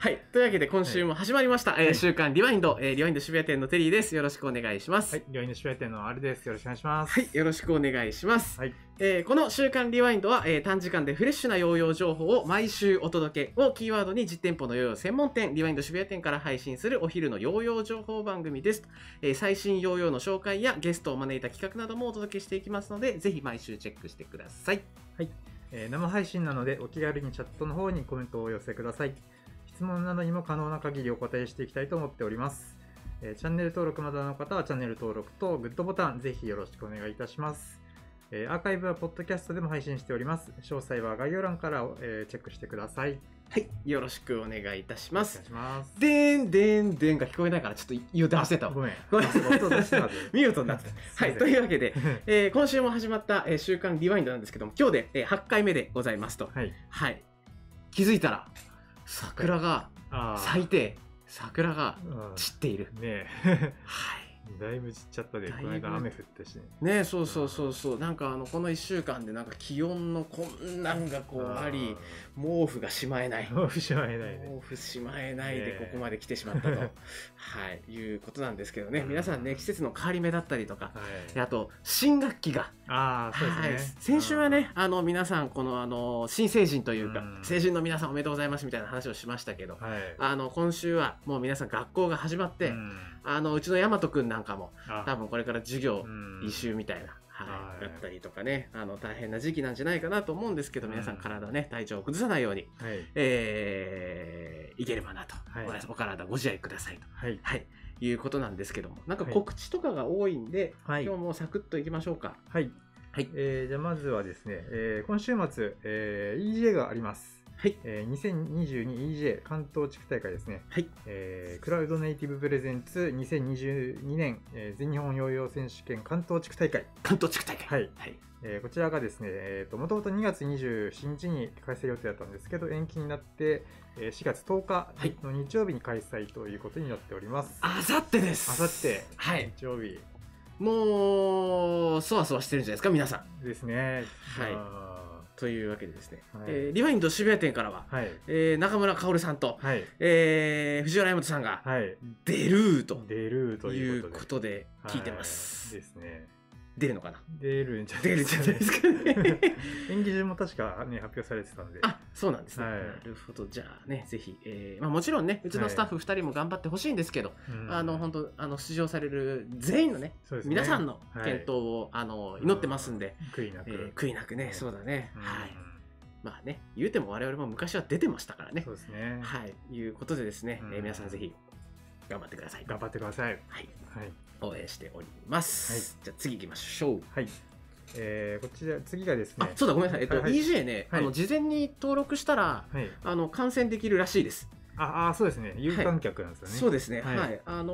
はい。というわけで今週も始まりました。えー週刊リワインド、えーリワインド渋谷店のテリーです。よろしくお願いします。はい、病院の渋谷店のあるです。よろしくお願いします。はい。よろしくお願いします。はい。えーこの週刊リワインドは、えー短時間でフレッシュなヨーヨー情報を毎週お届けをキーワードに実店舗のヨーヨー専門店、リワインド渋谷店から配信するお昼のヨーヨー情報番組です。えー最新ヨーヨーの紹介やゲストを招いた企画などもお届けしていきますので、ぜひ毎週チェックしてください。えー生配信なので、お気軽にチャットの方にコメントをお寄せください。質問などにも可能な限りお答えしていきたいと思っております。えーチャンネル登録まだの方はチャンネル登録とグッドボタンぜひよろしくお願いいたします。えーアーカイブはポッドキャストでも配信しております。詳細は概要欄から、えーチェックしてください。はい。よろしくお願いいたしますお願い。します。でーん、でーん、でーんが聞こえないからちょっと言うて忘れたごめん。ごめんミュートになってた。はい。というわけで、えー今週も始まった、えー週刊リワインドなんですけども、今日で、えー8回目でございますと。はい。はい。気づいたら、桜が咲いて、桜がうん散っている。ねはい。え、だいぶ散っちゃったで、この間雨降ったしね。ねそうそうそうそう。なんかあの、この1週間でなんか気温のこんなんがこうあり、毛布がしまえない。もうしまえないね。毛布しまえないでここまで来てしまったと、はい、いうことなんですけどね。うん皆さんね、季節の変わり目だったりとか、はい。であと、新学期がああ、そうですね。はい、先週はね、あの皆さん、このあの新成人というか、うん成人の皆さんおめでとうございますみたいな話をしましたけど、うん。はい。あの今週はもう皆さん学校が始まって、うんあのうちの大和くんなんかもあ多分これから授業うん一周みたいな、はいはいだったりとかねあの大変な時期なんじゃないかなと思うんですけど、うん皆さん体ね体調を崩さないように、はい。えーいければなと、はいおお体ご自愛くださいと。はい。はい、いうことなんですけども、なんかはい告知とかが多いんで、はい今日もサクッといきましょうか。はい。はい。えーじゃあまずはですね、えー今週末、えー EJ があります。はい。えー 2022EJ 関東地区大会ですね。はい。えークラウドネイティブプレゼンツ2022年、えー全日本ヨーヨー選手権関東地区大会。関東地区大会。はい。はい。えーこちらがですね、えーと、もともと2月27日に開催予定だったんですけど、延期になって、えー4月10日はいの日曜日に開催ということになっております。あさってです。あさって、はい。日曜日もう、そわそわしてるんじゃないですか、皆さん。ですね。はいあというわけでですね。はいえーリワインド渋谷店からは、ーはい。えー中村薫さんと、はい。えー藤原山本さんがはい。出ると出るといいうことで。聞いてます。はいですね。出るのかな？出るんじゃないですかね。演技順も確かね、発表されてたんで。あ、そうなんですね。はいなるほど。じゃあね、ぜひ、えーまあもちろんね、うちのスタッフ2人も頑張ってほしいんですけど、うんあの、本当あの、出場される全員のね、ね皆さんのはい健闘を、あの、祈ってますんで、悔いなく。えー悔いなくね、はいそうだね。うんはい。まあね、言うても我々も昔は出てましたからねそ。うですね。はい。いうことでですね、うんえー皆さんぜひ頑張ってください。頑張ってください。はい。はい。応援しております。じゃあ次行きましょう。はい。えー、こちら、次がですねあ、。そうだ、ごめんなさい。えっと、はいはい EJ ね、はいあの、事前に登録したら、はい。あの、観戦できるらしいです。あ、あそうですね。有観客なんですよね。そうですね。はいはい。あの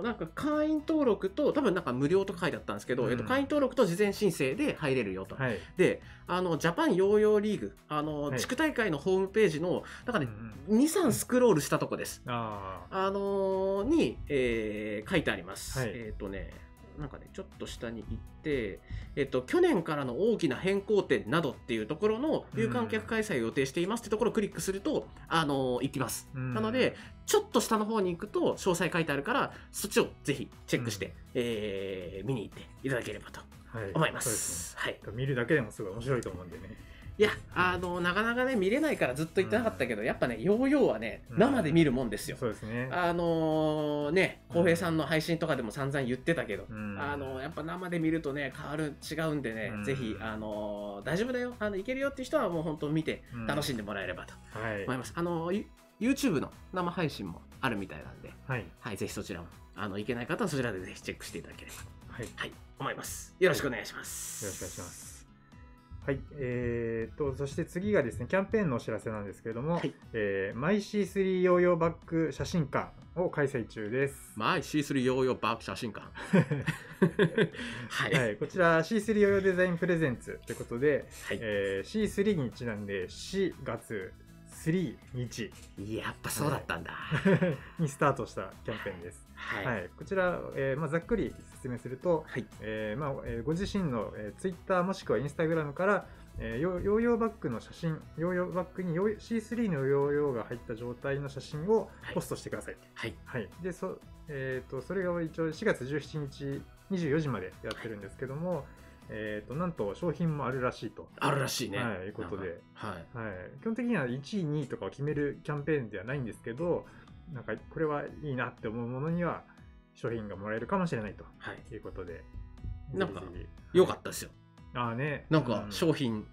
ーなんか会員登録と、多分なんか無料とか書いてあったんですけど、うんえっと、会員登録と事前申請で入れるよと。はい。で、あの、ジャパンヨーヨーリーグ、あの、はい地区大会のホームページの、なんかね、うん2、3スクロールしたとこです。ああ。あのーに、えー書いてあります。はいえっ、とね、なんかね、ちょっと下に行って、えっ、と、去年からの大きな変更点などっていうところの有観客開催を予定していますってところをクリックすると、あのー行きます。うんなので、ちょっと下の方に行くと詳細書いてあるから、そっちをぜひチェックして、えー見に行っていただければとはい。思いま。すはい。ね。見るだけでもすごい面白いと思うんでね。いや、あの、なかなかね、見れないからずっと言ってなかったけど、やっぱね、ヨーヨーはね、うん生で見るもんですよ。そうですね。あのーね、浩平さんの配信とかでも散々言ってたけど、うんあのーやっぱ生で見るとね、変わる、違うんでね、うんぜひ、あのー大丈夫だよ、あの、いけるよっていう人はもう本当見てうん楽しんでもらえればとはい思い。ます。あのー、ユ YouTube の生配信もあるみたいなんで、はい。はい、ぜひそちらも、あの、いけない方はそちらでぜひチェックしていただければ、はい。よはい、思います。よろしくお願いします。ろしくお願いします。はい。えー、と、そして次がですね、キャンペーンのお知らせなんですけれども、はいえー、マイ C3 ヨーヨーバッグ写真館を開催中です。マイ C3 ヨーヨーバーク写真館。はい。はい、こちら C3 ヨーヨーデザインプレゼンツということで、はいえー C3 にちなんで4月3日やっぱそうだったんだ。にスタートしたキャンペーンです。はい。ははい。い、こちら、えーまあ、ざっくり説明すると、はい。えーまあえーご自身の、えー、Twitter もしくは Instagram から、えーヨヨーヨーバッグの写真、ヨーヨーバッグにヨー C3 のヨーヨーが入った状態の写真をはいポストしてください。はい。はい。で、そ,、えー、とそれが一応4月17日24時までやってるんですけども、えー、となんと商品もあるらしいと。あるらしいね。はいいうことではい。はい、基本的には1位、2位とかを決めるキャンペーンではないんですけど、なんかこれはいいなって思うものには商品がもらえるかもしれないとはい。いうことで。なんかぜひぜよかったですよ。ひああね。なんかう商品、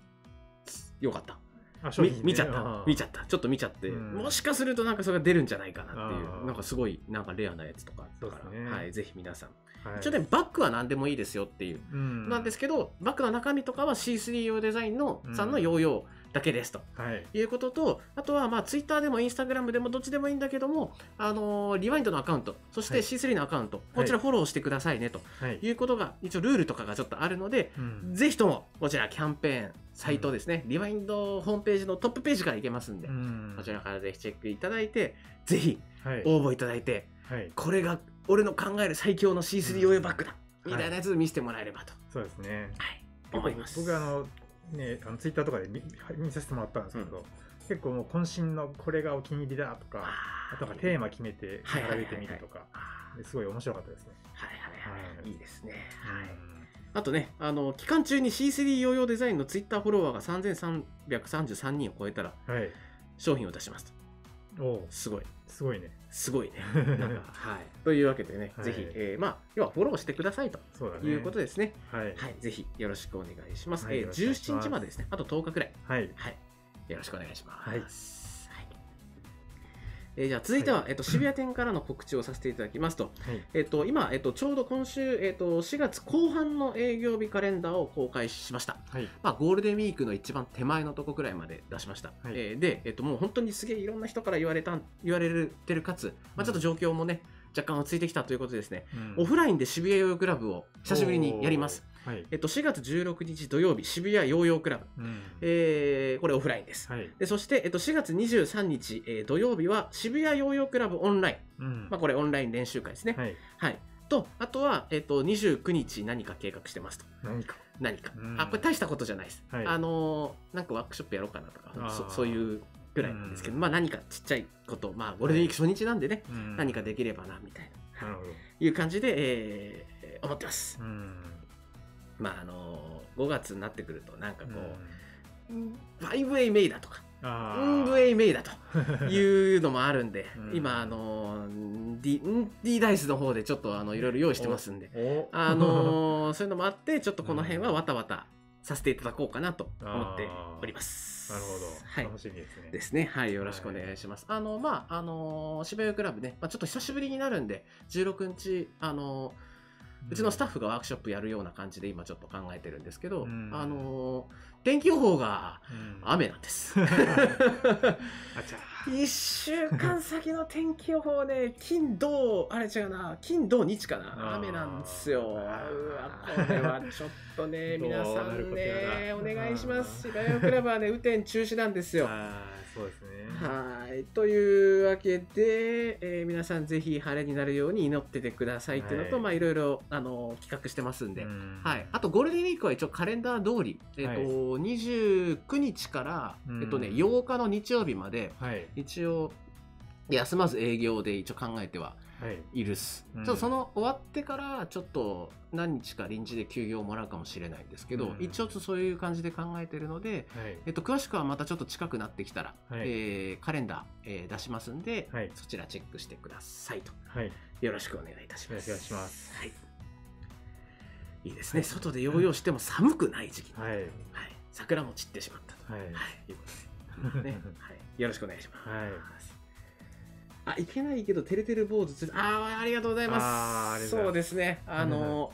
よかった。あ商品ね。み見ちゃった。見ちゃった。ちょっと見ちゃって、うん。もしかするとなんかそれが出るんじゃないかなっていあうーなんかすごいなんかレアなやつとかあったから、そうですね。はい、ぜひ皆さん、はい。一応ねバッグは何でもいいですよっていう、うん。なんですけどバッグの中身とかは C3 用デザインのさんのヨーヨーだけですと。はい。いうことと、あとはまあツイッターでもインスタグラムでもどっちでもいいんだけども、あのーリワインドのアカウント、そしてはい C3 のアカウント、こちらフォローしてくださいねとはい。いうことが、一応ルールとかがちょっとあるので、うんぜひともこちらキャンペーン、サイトですね、リワインドホームページのトップページからいけますんで、うんこちらからぜひチェックいただいて、ぜひはい。応募いただいて、はい。これが俺の考える最強の C3 ヨーヨーバッグだ、うんみたいなやつ見せてもらえればと、そうですね。はい、思います。僕あの、ね、あのツイッターとかで見見させてもらったんですけど、結構もう渾身のこれがお気に入りだとか、あとはテーマ決めて並べてみるとか、すごい面白かったですね。はいはいはい、はいいいですね。はいうんあとね、あの期間中に C3 ヨーヨーデザインのツイッターフォロワーが3333人を超えたらはい。商品を出しますと。おお、すごい。すごいね。すごいね。なんかはい。というわけでね、はいぜひ、えーまあ、要はフォローしてくださいとそうだね。いうことですね。はい。はい。ぜひよろしくお願いします。えーはいよろしくお願いします17日までですね。あと10日くらい。はい。はい。よろしくお願いします。はいはいえーじゃあ続いては、えっと、渋谷店からの告知をさせていただきますと、はい。えっと、今、えっと、ちょうど今週、えっと、4月後半の営業日カレンダーを公開しました。はい。まあ、ゴールデンウィークの一番手前のとこくらいまで出しました。はいえーで、えっと、もう本当にすげえいろんな人から言われた言われてるかつ、まあ、ちょっと状況もね、若干落ち着いてきたということでですね、うんオフラインで渋谷ヨーヨークラブを久しぶりにやります。。はい。えっと、4月16日土曜日、渋谷ヨーヨークラブ。うんえーこれオフラインです。はい。でそして、えっと、4月23日、えー土曜日は渋谷ヨーヨークラブオンライン。うんまあ、これオンライン練習会ですね。はい。はい。と、あとは、えっと、29日何か計画してますと。何か。何か、うんあこれ大したことじゃないです、はいあのーなんかワークショップやろうかなとかそそういうぐらいなんですけど、うん。まあ何かちっちゃいことまあゴールデンウィーク初日なんでね、うん。何かできればなみたいな、な。いう感じで、えー思ってます、うん。まああのー5月になってくるとなんかこうん。う、5A メイだとかあうんー 5A メイだと いうのもあるんで、うん。今あのー D, D ダイスの方でちょっとあのいろいろ用意してますんでおあのー そういうのもあって、ちょっとこの辺はわたわたさせていただこうかなと思っております。なるほど。はい。楽しみですね。ですね。はい。よろしくお願いします。あの、まあ、あのー渋谷クラブね、まあ、ちょっと久しぶりになるんで、16日、あのーうちのスタッフがワークショップやるような感じで今ちょっと考えてるんですけど、うんあのー天気予報がうん雨なんです。あちゃ1週間先の天気予報ね、金、土、あれ違うな、金、土、日かな、雨なんですよ。うわ、これはちょっとね、皆さんね、お願いします。渋谷クラブはね、雨天中止なんですよ。そうですね。はい。というわけで、えー皆さんぜひ晴れになるように祈っててくださいっていうのと、はいまあいろいろ、あの、企画してますんで、うんはい、あとゴールデンウィークは一応カレンダー通り、えっとはい29日から、うんえっとね、8日の日曜日まではい。一応休まず営業で一応考えてははい。いるっす、うん。ちょっとその終わってからちょっと何日か臨時で休業をもらうかもしれないんですけど、うん。一応そういう感じで考えてるので、はい。えっと、詳しくはまたちょっと近くなってきたら、はい。えーカレンダー、えー出しますんで、はい。そちらチェックしてくださいと。はい。よろしくお願いいたします。お願いします。はい、いいですね。外でヨーヨーしても寒くない時期に、はい。はい。桜も散ってしまったと、はい。はい、いうことで、ね。はい、よろしくお願いします、はい。あいけないけどてるてる坊主つあーありがとうございます。ありがとうございます。そうですね。あの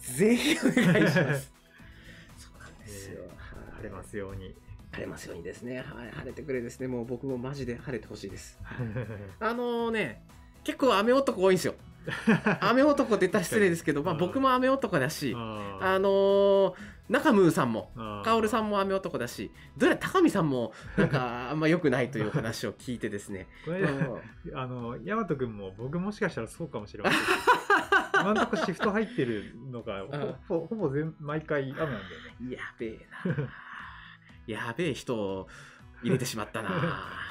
ぜひお願いします。そうなんですよ、晴れますように。晴れますようにですね、はい、晴れてくれですね。もう僕もマジで晴れてほしいです。あのね結構雨男多いんですよ。雨男って言ったら失礼ですけど、まあ、うん。僕も雨男だしああのー中ムーさんもあカオルさんも。も雨男だしどうやら高見さんもなんか あんま良くないという話を聞いてですねこれうんあの、ヤマト君も僕もしかしたらそうかもしれません。今んとこシフト入ってるのがんほほほぼ全毎回雨なんだよね。やべえなやべえ人を入れてしまったなあ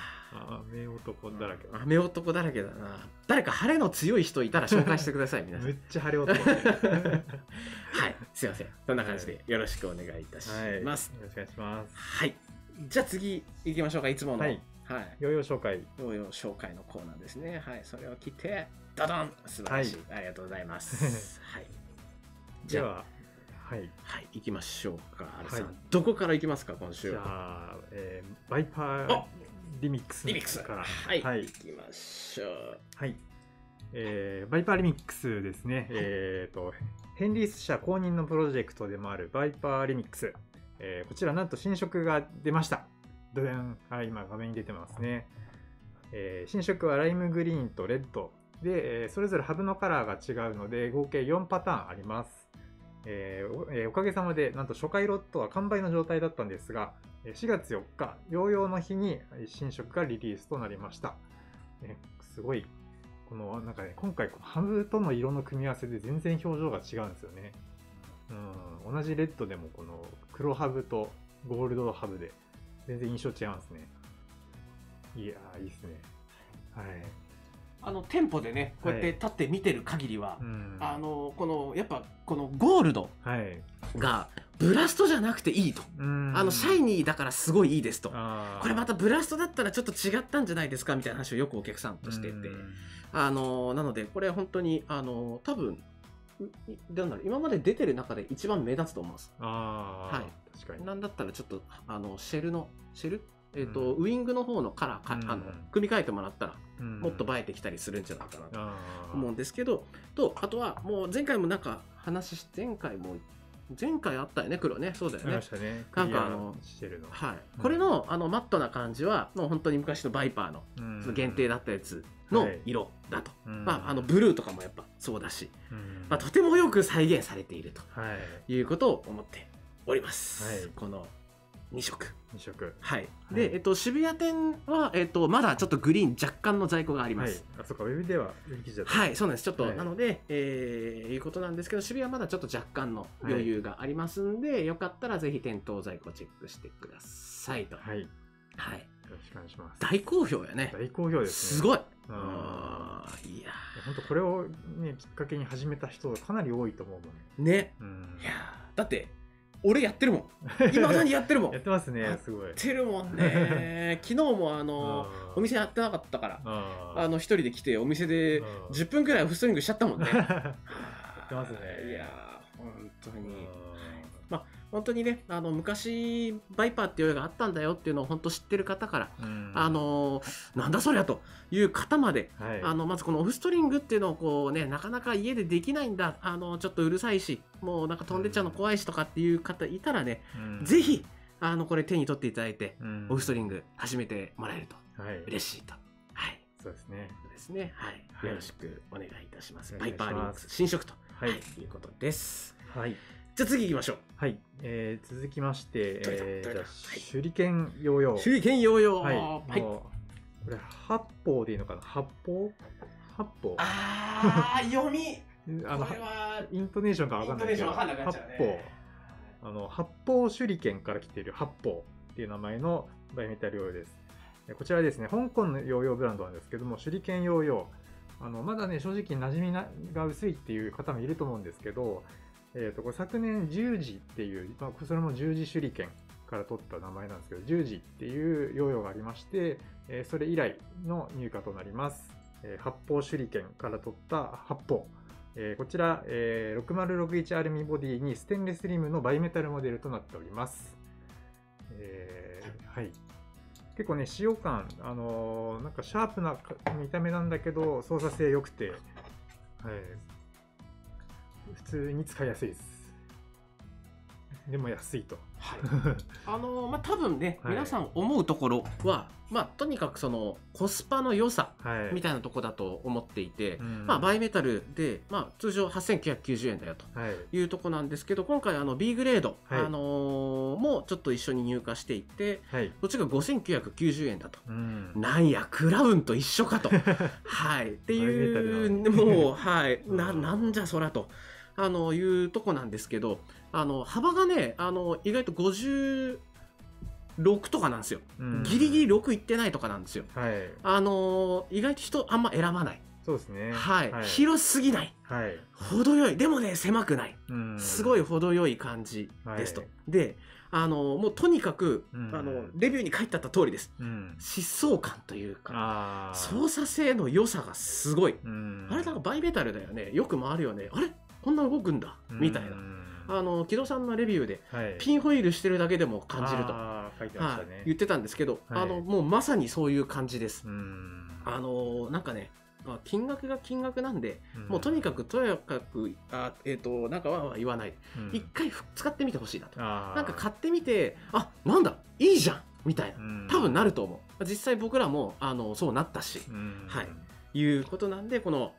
雨男だらけ。だ雨男だらけだな。誰か晴れの強い人いたら紹介してください皆さん。めっちゃ晴れ男。はい。すいません。そんな感じでよろしくお願いいたしはいます。よろしくお願いします。はい、じゃあ次行きましょうかいつもの。はい。はい。ヨーヨー紹介。ヨーヨー紹介のコーナーですね。はい。それを聞いてドドン。素晴らしい、ありがとうございます。はい。じゃあでははい。はい。行きましょうかはい。どこから行きますか今週じゃあ、えーバイパーあリミックスリミックスからはい、はい行きましょうはい。えーバイパーリミックスですね。えっ、と、ヘンリース社公認のプロジェクトでもあるバイパーリミックス。えーこちらなんと新色が出ました。ドゥンはい、今画面に出てますね。えー新色はライムグリーンとレッドで、えーそれぞれハブのカラーが違うので合計4パターンあります。えーおかげさまでなんと初回ロットは完売の状態だったんですが4月4日ヨーヨーの日に新色がリリースとなりました、すごいこのなんかね今回ハブとの色の組み合わせで全然表情が違うんですよね。うん同じレッドでもこの黒ハブとゴールドハブで全然印象違いますね。いやーいいですね。はい。あの店舗でねこうやって立って見てる限りは、うん。あのこのやっぱこのゴールドはい。がブラストじゃなくていいと、うん。あのシャイニーだからすごいいいですと。これまたブラストだったらちょっと違ったんじゃないですかみたいな話をよくお客さんとしてて、うん。あのなのでこれ本当にあの多分なんだろう今まで出てる中で一番目立つと思います。ああ、はい。確かに。なんだったらちょっとあのシェルのシェルえっ、と、ウイングの方のカラーか、うん。あの組み替えてもらったらうん。もっと映えてきたりするんじゃないかなと。思うんですけど、とあとはもう前回もなんか話し前回も前回あったよね黒ね。そうだよね。したね。なんかあのはい、うん。これのあのマットな感じはもう本当に昔のバイパーのうん。その限定だったやつのはい。色だと、うん。まあ、あのブルーとかもやっぱそうだし、うん。まあ、とてもよく再現されているはい。ということを思っております、はい。この2色。二色。はい、い。で、えっと、渋谷店は、えっと、まだちょっとグリーン若干の在庫がありまはい。す、あそっか。ウェブでは売り切れちゃった。はい、そうなんです。ちょっと、はい。なので、えー、いうことなんですけど、渋谷はまだちょっと若干の余裕がありますんで、よかったらぜひ店頭在庫チェックしてくださいと。はい。よはい。ろしくお願いします。大好評やね。大好評ですね。すごい。うん。あーいや本当これをねきっかけに始めた人がかなり多いと思うもんーね。うん。いやー。だって、俺やってるもん。いまだにやってるもん。や やってますねやすごいってるもんね。昨日も、あの、うんお店やってなかったから、ああの、一人で来て、お店でうん10分くらいオフストリングしちゃったもんね。やってますねいやー、本当に。うん本当にね、あの昔、バイパーっていう映画があったんだよっていうのを本当知ってる方から、うんあのーなんだそりゃという方まで、はいあのまずこのオフストリングっていうのをこうね、なかなか家でできないんだ、あのちょっとうるさいし、もうなんか飛んでっちゃうの怖いしとかっていう方いたらね、うんぜひ、あのこれ手に取っていただいて、うんオフストリング始めてもらえるとはい嬉しいと。はい。そうですねですね。はい。はいよろしくお願いいたします。おバイ願いしますパーリンクス新色と、はいい、うことです。はいじゃあ次行きましょう。はい、えー続きまして、どれだ？えーじゃあ手裏剣ヨーヨー手裏剣ヨーヨー。はい、はい。もうこれ八方でいいのかな？八方？八方？あー、読み。あのこれは、イントネーションかわかんないけどイントネーションわかんなくなっちゃうね。八方。あの八方手裏剣から来ている八方っていう名前のバイメタルヨーヨーです。えこちらはですね。香港のヨーヨーブランドなんですけども手裏剣ヨーヨーあのまだね正直馴染みなが薄いっていう方もいると思うんですけど、えー、とこれ昨年十字っていう、まあ、それも十字手裏剣から取った名前なんですけど十字っていうヨーヨーがありまして、えーそれ以来の入荷となります、えー発泡手裏剣から取った発泡えーこちら、えー6061アルミボディにステンレスリムのバイメタルモデルとなっております。えーはい。結構ね、使用感、あのーなんかシャープな見た目なんだけど、操作性良くて、はい。普通に使いやすいです。でも安いと。はい、あのーまあ多分ね、はい皆さん思うところは、まあとにかくそのコスパの良さはい。みたいなとこだと思っていて、うんまあバイメタルで、まあ通常8990円だよと。はい。いうとこなんですけど今回あの B グレード、はいあのーもちょっと一緒に入荷していてはい。こっちが5990円だとうん。なんやクラウンと一緒かと はいっていうもうはい なうんなんじゃそらとあのいうとこなんですけどあの幅がねあの意外と50 6とかなんですよ、うん。ギリギリ6いってないとかなんですよ。はい。あのー意外と人あんま選ばない、そうですね。はい。はい、広すぎない。はい。程よい。でもね狭くない。うん。すごい程よい感じですと、はいであのーもうとにかく、うん。あのレビューに書いてあった通りです。うん。疾走感というか操作性の良さがすごい、うん。あれなんかバイメタルだよね。よく回るよね。あれこんな動くんだみたいな、うんあの木戸さんのレビューではい。ピンホイールしてるだけでも感じると、あ言ってたんですけど、はい。あのもうまさにそういう感じです、うん。あのなんかねまあ金額が金額なんで、うん。もうとにかくとやかくあえっ、となんかはは言わないうん。一、回ふ使ってみてほしいなと。なんか買ってみてあなんだいいじゃんみたいな。うん。多分なると思う。実際僕らもあのそうなったしうん。はい。いうことなんでこの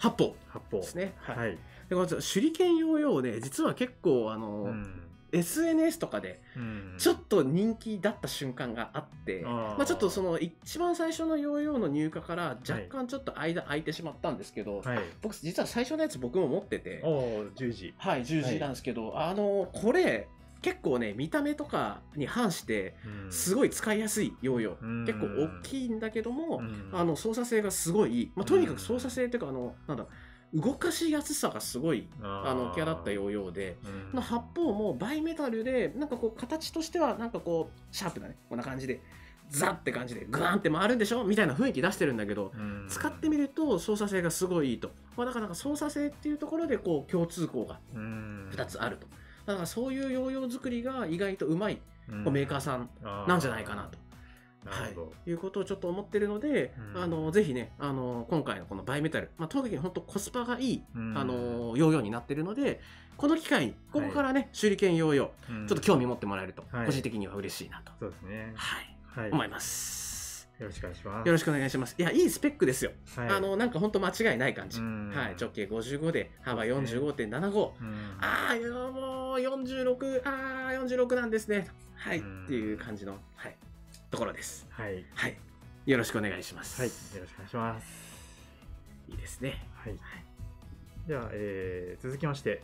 8本八方ですね。はい、はいでこの手裏剣ヨーヨーね実は結構あの、うん。SNS とかでうん。ちょっと人気だった瞬間があって、あー。まあ、ちょっとその一番最初のヨーヨーの入荷から若干ちょっと間空いてしまったんですけど、はい。僕実は最初のやつ僕も持ってて。おお十時。はい10時なんですけど、あのこれ結構ね見た目とかに反してすごい使いやすいヨーヨー、うん。結構大きいんだけども、うん。あの操作性がすごいいい、まあ、とにかく操作性っていうかあのなんだ動かしやすさがすごいあの際立ったヨーヨーで。うん。の発泡もバイメタルでなんかこう形としてはなんかこうシャープなねこんな感じでザッって感じでグワンって回るんでしょみたいな雰囲気出してるんだけどうん。使ってみると操作性がすごいいいと、まあ、だからなんか操作性っていうところでこう共通項がうん。2つあると。だからそういうヨーヨー作りが意外とうまいうん。メーカーさんなんじゃないかなと。なるほど。いうことをちょっと思ってるので、うん。あのぜひねあの今回のこのバイメタル、まあ、特に本当コスパがいい、うん。あのヨーヨーになってるのでこの機会にここからね、手裏剣ヨーヨーうん。ちょっと興味持ってもらえると、はい。個人的には嬉しいなと、そうですね。はい、はい。思います。よろしくお願いします。よろしくお願いします。いや、いいスペックですよ。はい。あの、なんか本当間違いない感じ。うん。はい、直径55で、幅そうですね。45.75。うん。ああ、もう46、ああ、46なんですね。はい、うん。っていう感じの、はい、ところです。はいはい。よろしくお願いします。はいよろしくお願いしますいいですね。はいでは、えー続きまして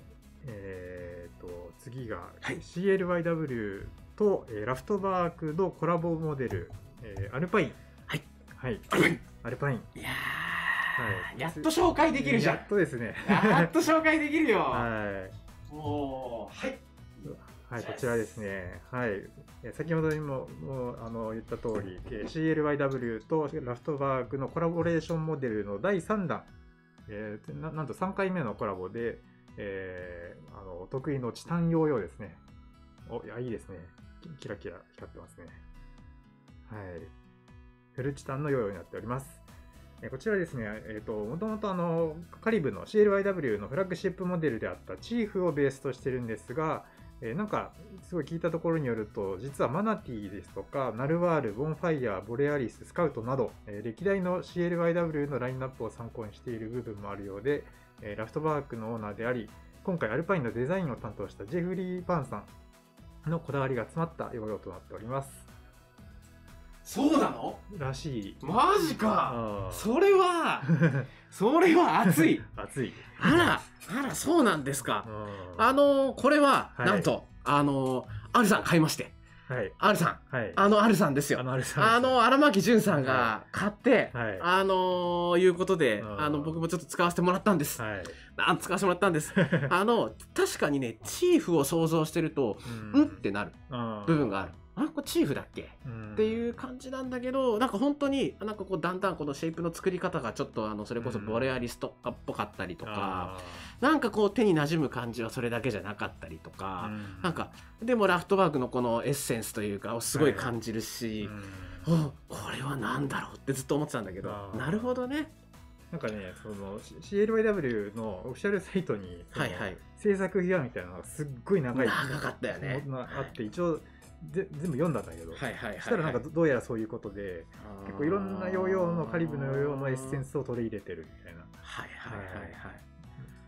えー、と次がはい CLYW と、えーラフトバークのコラボモデル、えーアルパインはい、はい、はいアルパインいやはいー、やっと紹介できるじゃんや。っとですねやっと紹介できるよ。はいもう、はい。はい、こちらですね。はい。え先ほどにももうあの言った通り、えー CLYW とラフトバーグのコラボレーションモデルの第3弾、えーななんと3回目のコラボで、えーあのお得意のチタンヨーヨーですね。お、いや、いいですね。キキラキラ光ってますね。はい。フルチタンのヨーヨーになっております。えーこちらですね、えっ、と、もともとあの、カリブの CLYW のフラッグシップモデルであったチーフをベースとしてるんですが、えなんか、すごい聞いたところによると、実はマナティーですとか、ナルワール、ボンファイヤー、ボレアリス、スカウトなど、え歴代の CLYW のラインナップを参考にしている部分もあるようで、えラフトバークのオーナーであり、今回アルパインのデザインを担当したジェフリー・パンさんのこだわりが詰まった容量となっております。そうなの？らしい。マジか。それは、それは熱い。熱い。あら、あら、そうなんですか。ああのーこれは、はいなんと、あのー、アルさん買いまして。はい。アルさん。はい。あのアルさんですよ。あの、あれさんですあの、荒牧潤さんが買って、はいあのーいうことで、あの、僕もちょっと使わせてもらったんです。はい。あ使わせてもらったんです。あの、確かにね、チーフを想像してると、うんってなる部分がある。あこれチーフだっけ？っっていう感じなんだけどなんか本当になんかこうだんだんこのシェイプの作り方がちょっとあのそれこそボレアリストっぽかったりとか、なんかこう手に馴染む感じはそれだけじゃなかったりとか、なんかでもラフトバーグのこのエッセンスというかをすごい感じるし、おこれは何だろうってずっと思ってたんだけどなるほどね。なんかね、その CLYW のオフィシャルサイトに、はいはい制作秘話みたいなのがすっごい長い長かったよねあって、一応ぜ全部読んだんだけど、はいはいはい、はい、そしたらなんかどどうやらそういうことで、結構いろんなヨーヨーのカリブのヨーヨーのエッセンスを取り入れてるみたいな、はいはいはいはい。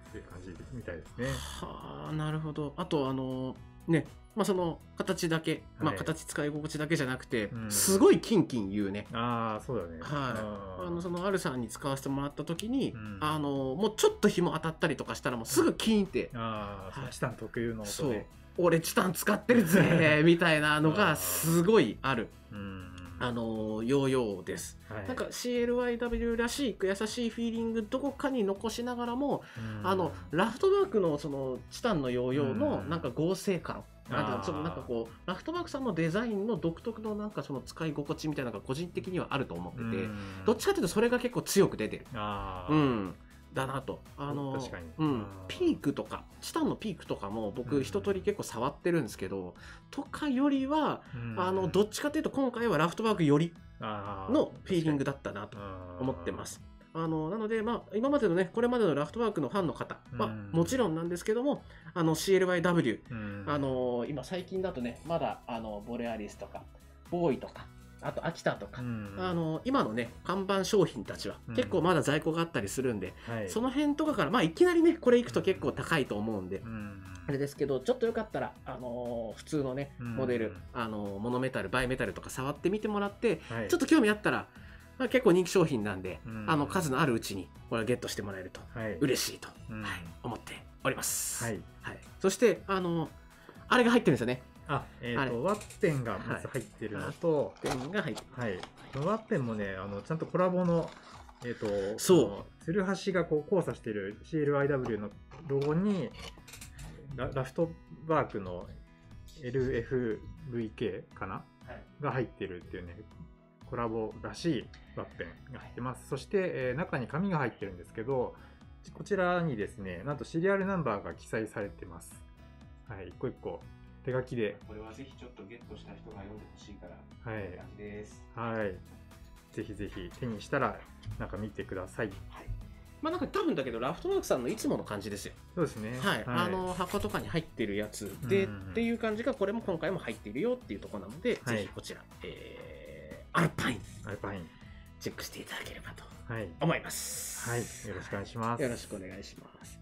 っていう感じみたいですね。はあなるほど。あとあのねまあその形だけ、まあはい形使い心地だけじゃなくて、うん。すごいキンキン言うね。ああ、そうだね。はい、あのそののアルさんに使わせてもらった時に、うん。あのもうちょっと紐当たったりとかしたらもうすぐキーンって、ああ、そのはいチタン特有のそう。音で。俺チタン使ってるぜ みたいなのがすごいある。うん。あのヨーヨーです。はい。なんか CLYW らしい優しいフィーリングどこかに残しながらもうん。あのラフトバークのそのチタンのヨーヨーのうん。なんか合成感、なんていうあー。のそのなんかこうラフトバークさんのデザインの独特のなんかその使い心地みたいなのが個人的にはあると思ってて、うん。どっちかというとそれが結構強く出てる、うん、だなと。あの確かに。うん。うん、ピークとかチタンのピークとかもうん。僕一通り結構触ってるんですけど、とかよりはうん。あのどっちかというと今回はラフトバークよりのフィーリングだったなと思ってます。あのなので、まあ、今までのね、これまでのラフトワークのファンの方はうん。もちろんなんですけども、あの CLYW、うん。あの今最近だとね、まだあのボレアリスとか、ボーイとか、あと秋田とか、うん。あの今のね、看板商品たちはうん。結構まだ在庫があったりするんで、はい。その辺とかから、まあ、いきなりね、これいくと結構高いと思うんで、うん。あれですけど、ちょっとよかったら、あの普通のね、うん。モデル、あのモノメタル、バイメタルとか触ってみてもらって、はい。ちょっと興味あったら、まあ、結構人気商品なんで、うん。あの数のあるうちにこれをゲットしてもらえるとはい。嬉しいと、うん。はい、思っております。はい。はい、そしてあのあれが入ってるんですよね。あえっ、あれとワッペンがまず入ってるのと、ペンが入ってはい、このワッペンもねあのちゃんとコラボのえっ、とそう。このつるはしがこう交差してる CLIW のロゴにララフトバークの LFVK かな？が入ってるっていうねコラボらしいワッペンが入ってます。そして、えー中に紙が入ってるんですけどこちらにですねなんとシリアルナンバーが記載されてます。はい。一個一個手書きで。これはぜひちょっとゲットした人が読んでほしいから、はい。感じです。はい。ぜひぜひ手にしたらなんか見てください。はい。まあなんか多分だけどラフトワークさんのいつもの感じですよ。そうですね。はい、あの箱とかに入ってるやつで、うんっていう感じがこれも今回も入っているよっていうところなので、はい。ぜひこちら、えー、アルパイン。アルパイン。チェックしていただければとはい。思います。はい。よろしくお願いします。よろしくお願いします。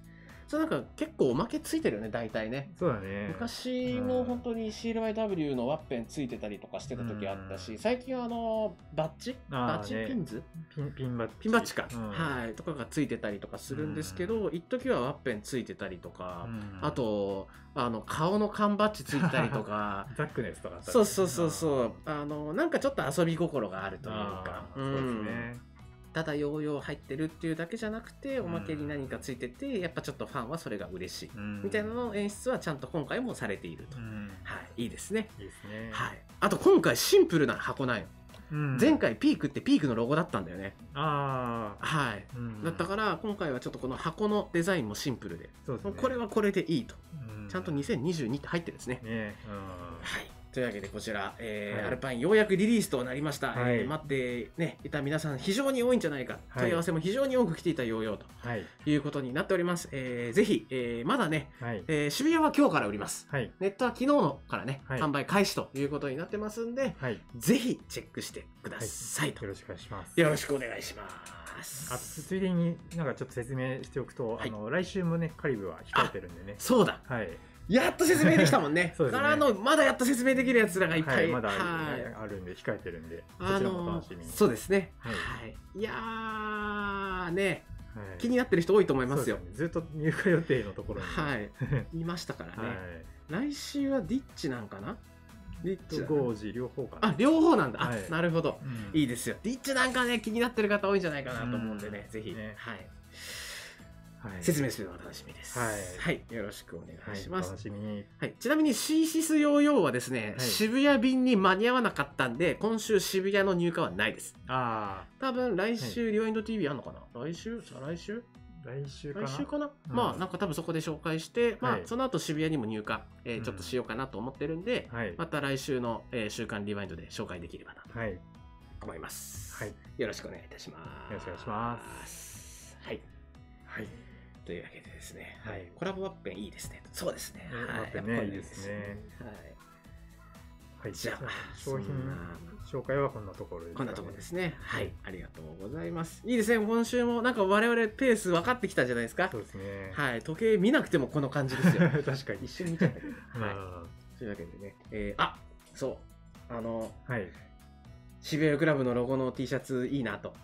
そうなんか結構おまけついてるよね、大体ね。そうだね。昔も本当に CLYW のワッペンついてたりとかしてた時あったし、うん。最近はあのバッジ？あーバッジねピンズ？ピンピンバッジ。ピンバッジか、うん。はい、とかがついてたりとかするんですけど、一時はワッペンついてたりとか、うん。あとあの顔の缶バッジついてたりとか。ザックネスとかそうそうそうそう。あのなんかちょっと遊び心があるというか。そうですねただヨーヨー入ってるっていうだけじゃなくておまけに何かついててやっぱちょっとファンはそれが嬉しい、うん。みたいなの演出はちゃんと今回もされていると、うん。はい。いいですね。いいですね。はい。あと今回シンプルな箱なんよ、うん。前回ピークってピークのロゴだったんだよね。ああはい。うん。だったから今回はちょっとこの箱のデザインもシンプルでね。これはこれでいいと。うん。ちゃんと2022って入ってるんですね、ねはい。というわけでこちら、えーはい。アルパインようやくリリースとなりました、はい。えー待って、ね、いた皆さん非常に多いんじゃないか、はい。問い合わせも非常に多く来ていたようよと。うんはい。いうことになっております、えーぜひ、えーまだね、はい。えー渋谷は今日から売ります。はい。ネットは昨日のからね、はい。販売開始ということになってますんではい。ぜひチェックしてくださいと、よろしくお願いします。よろしくお願いします。あつついでになんかちょっと説明しておくと、はい。あの来週もねカリブは控えてるんでね。そうだ。はいやっと説明できたもんね。そうですね。からのまだやっと説明できるやつらがいっぱい、はいまだはい。あるんで控えてるんでそあちらもおの楽しみに。そうですね、ははい。い、いやーね。はい。気になってる人多いと思いますよ。すね。ずっと入荷予定のところに。はい。いましたからね、はい。来週はディッチなんかな？ディッチゴージ両方かな。あ両方なんだ、あはい。なるほど。うん。いいですよ。ディッチなんかね気になってる方多いんじゃないかなと思うんでね、うん。ぜひ、ね。はい、はい説明するのが楽しみです。はい。よろしくお願はいいします、お楽しみ。にはい、ちなみにシーシスヨーヨーはですね、はい。渋谷便に間に合わなかったんで今週渋谷の入荷はないです。あ多分来週、リワインド TV あんのかな？来週？再来週？あ来週かな？来週かな、うん。まあなんか多分そこで紹介して、まあはいその後渋谷にも入荷、えーうん。ちょっとしようかなと思ってるんで、はい。また来週の、えー週刊リワインドで紹介できればなとはい。思います。はい。よろしくお願いいたします。。よろしくお願いします。はい。はいというわけでですね、はいはい、コラボワッペンいいですね。そうですね。ねはいワッペンねいいですねはい。はいじゃあ、商品紹介はこんなところでこんなところですね。ははいい。ありがとうございます。いいですね。今週もなんか我々ペース分かってきたじゃないですかそ。うですねはい。時計見なくてもこの感じですよ。確かに一瞬見ちゃった。はい。はというわけでね、えーあそう、あの、いはい渋谷クラブのロゴの T シャツいいなと。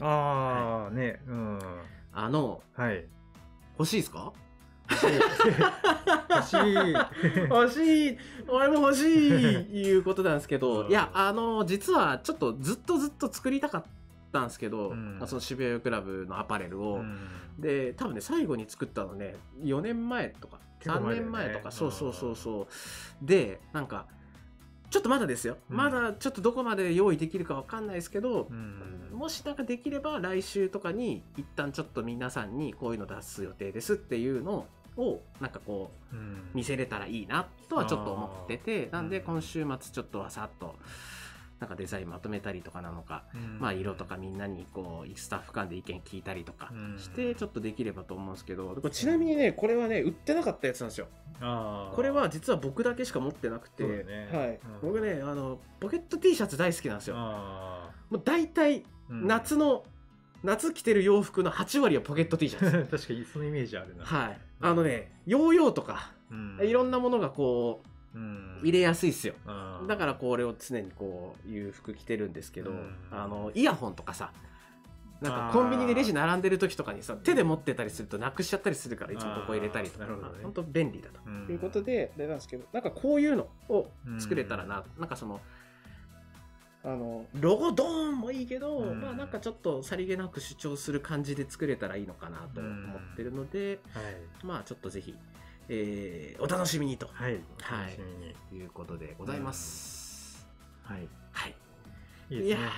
ああねうんあの、はい欲しいですか？欲しい。欲しい。俺も欲しいいうことなんですけど、うん。いやあの実はちょっとずっとずっと作りたかったんですけど、うん。その渋谷クラブのアパレルを、うん。で多分ね最後に作ったのね4年前とか3結構前だよね。年前とか、そうそうそうそう。でなんかちょっとまだですよ、うん。まだちょっとどこまで用意できるかわかんないですけどう、んもしなんかできれば来週とかに一旦ちょっと皆さんにこういうの出す予定ですっていうのをなんかこううん。見せれたらいいなとはちょっと思っててなんでうん今週末ちょっとわさっとなんかデザインまとめたりとかなのか、うん。まあ色とかみんなにこうスタッフ間で意見聞いたりとかうん。してちょっとできればと思うんですけどこれちなみにねこれはね売ってなかったやつなんですよ。これは実は僕だけしか持ってなくて、はい。うん。僕ねあのポケット T シャツ大好きなんですよ。あもう大体夏の、夏着てる洋服の8割はポケット T シャツ。確かにそのイメージあるな。はい。あのねヨーヨーとかうん。いろんなものがこううん。入れやすいっすよ。だからこれを常にこういう服着てるんですけど、うん。あのイヤホンとかさなんかコンビニでレジ並んでる時とかにさ手で持ってたりするとなくしちゃったりするからいつもここ入れたりとか。ね。本当便利だと。うん。いうことであれなんですけどなんかこういうのを作れたらな、なんかそのあのロゴドーンもいいけど、うん。まあなんかちょっとさりげなく主張する感じで作れたらいいのかなと思ってるので、はい。まあちょっとぜひ、えーお楽しみにと。はい。はい。いうことでございます。はい。はい。いいね。やはい。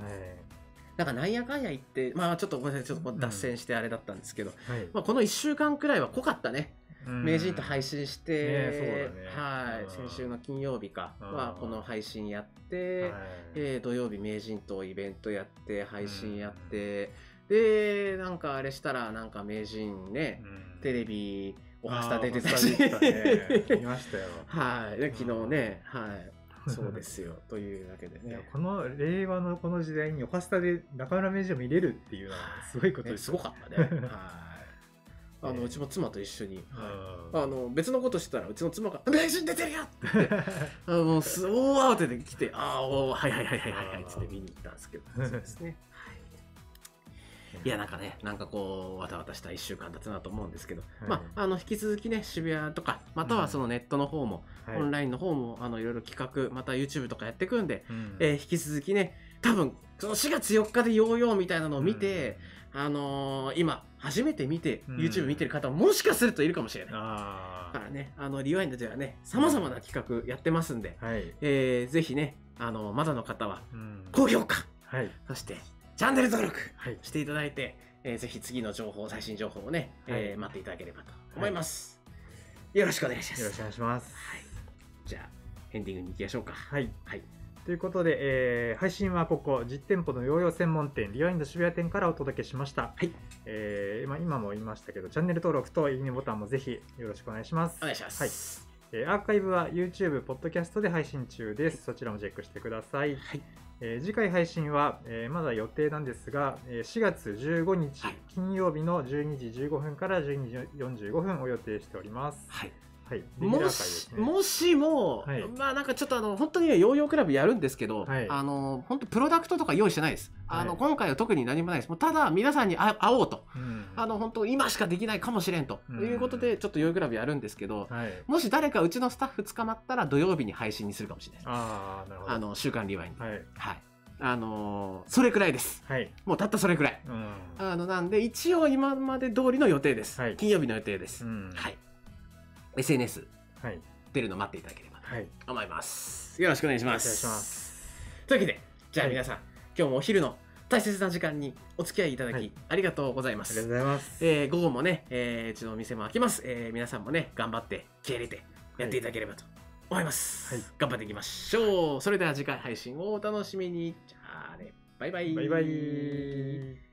はい。なんかなんやかんや言って、まあちょっとごめんなさい、ちょっと脱線してあれだったんですけど、はい。まあこの1週間くらいは濃かったね。うん。名人と配信して、ねね。はい、うん。先週の金曜日かうん。はこの配信やって、はい。えー土曜日名人とイベントやって、配信やって、で、なんかあれしたら、なんか名人ね、うん。テレビ、おはスタ出てたし、おはスタ出てたね。見ましたよ。はい、で昨日ね、はい、そうですよ、というわけでね。この令和のこの時代にオカスタで中村名人を見れるっていうのはすごいことねですすよごかったね。はい。あの、ねうちも妻と一緒に、うん。あの、別のことしてたら、うちの妻が、名人出てるよ！って言って、あのもうす、大慌てで来て、ああ、はいはいはいはいはいはい、つって見に行ったんですけど、そうですね。はい。いや、なんかね、なんかこう、わたわたした1週間だったなと思うんですけど、はい。まあ、あの、引き続きね、渋谷とか、またはそのネットの方も、はい。オンラインの方も、あの、いろいろ企画、また YouTube とかやっていくんで、うん。えー引き続きね、多分、その4月4日でヨーヨーみたいなのを見て、あのー今、初めて見て、うん YouTube 見てる方ももしかするといるかもしれない。あだからね、あの、リワインドではね、様々な企画やってますんで、あはいえーぜひね、あの、まだの方は、うん高評価、はいそして、チャンネル登録はいしていただいて、えーぜひ次の情報、最新情報をね、えーはい待っていただければと思います。よろしくお願いします。よろしくお願いしますはい。じゃあ、エンディングに行きましょうか。はいはい。ということで、えー配信はここ実店舗のヨーヨー専門店リワインド渋谷店からお届けしました、はいえーまあ、今も言いましたけどチャンネル登録といいねボタンもぜひよろしくお願いしますお願いします。はいえーアーカイブは YouTube、ポッドキャストで配信中です。そちらもチェックしてください。はい。えー次回配信は、えーまだ予定なんですが、えー4月15日、はい金曜日の12時15分から12時45分を予定しております。はい。はい。もし、ね。もしも、はいまあなんかちょっとあの、本当にねヨーヨークラブやるんですけど、はいあの、本当プロダクトとか用意してないです。あの、はい今回は特に何もないです。もうただ皆さんに会会おうと。うんあの、本当今しかできないかもしれんとうんいうことで、ちょっとヨーヨークラブやるんですけど、はい。もし誰かうちのスタッフ捕まったら土曜日に配信にするかもしれない。ああ、なるほど。あの、週刊リワインド。はい。はい。あのーそれくらいです。はい。もうたったそれくらい。うん。あの、なんで、一応今まで通りの予定です。はい金曜日の予定です。うんはい。SNS はい。出るの待っていただければはい。と思います。よろしくお願いします。お願いします。というわけで、じゃあはい皆さん、今日もお昼の大切な時間にお付き合いいただき、はいありがとうございます。ありがとうございます。えー午後もね、えーうちのお店も開きます。えー皆さんもね、頑張って気合い入れてやっていただければと思います。はい頑張っていきましょう。それでは次回配信をお楽しみに。じゃあね、バイバイ。バイバイ。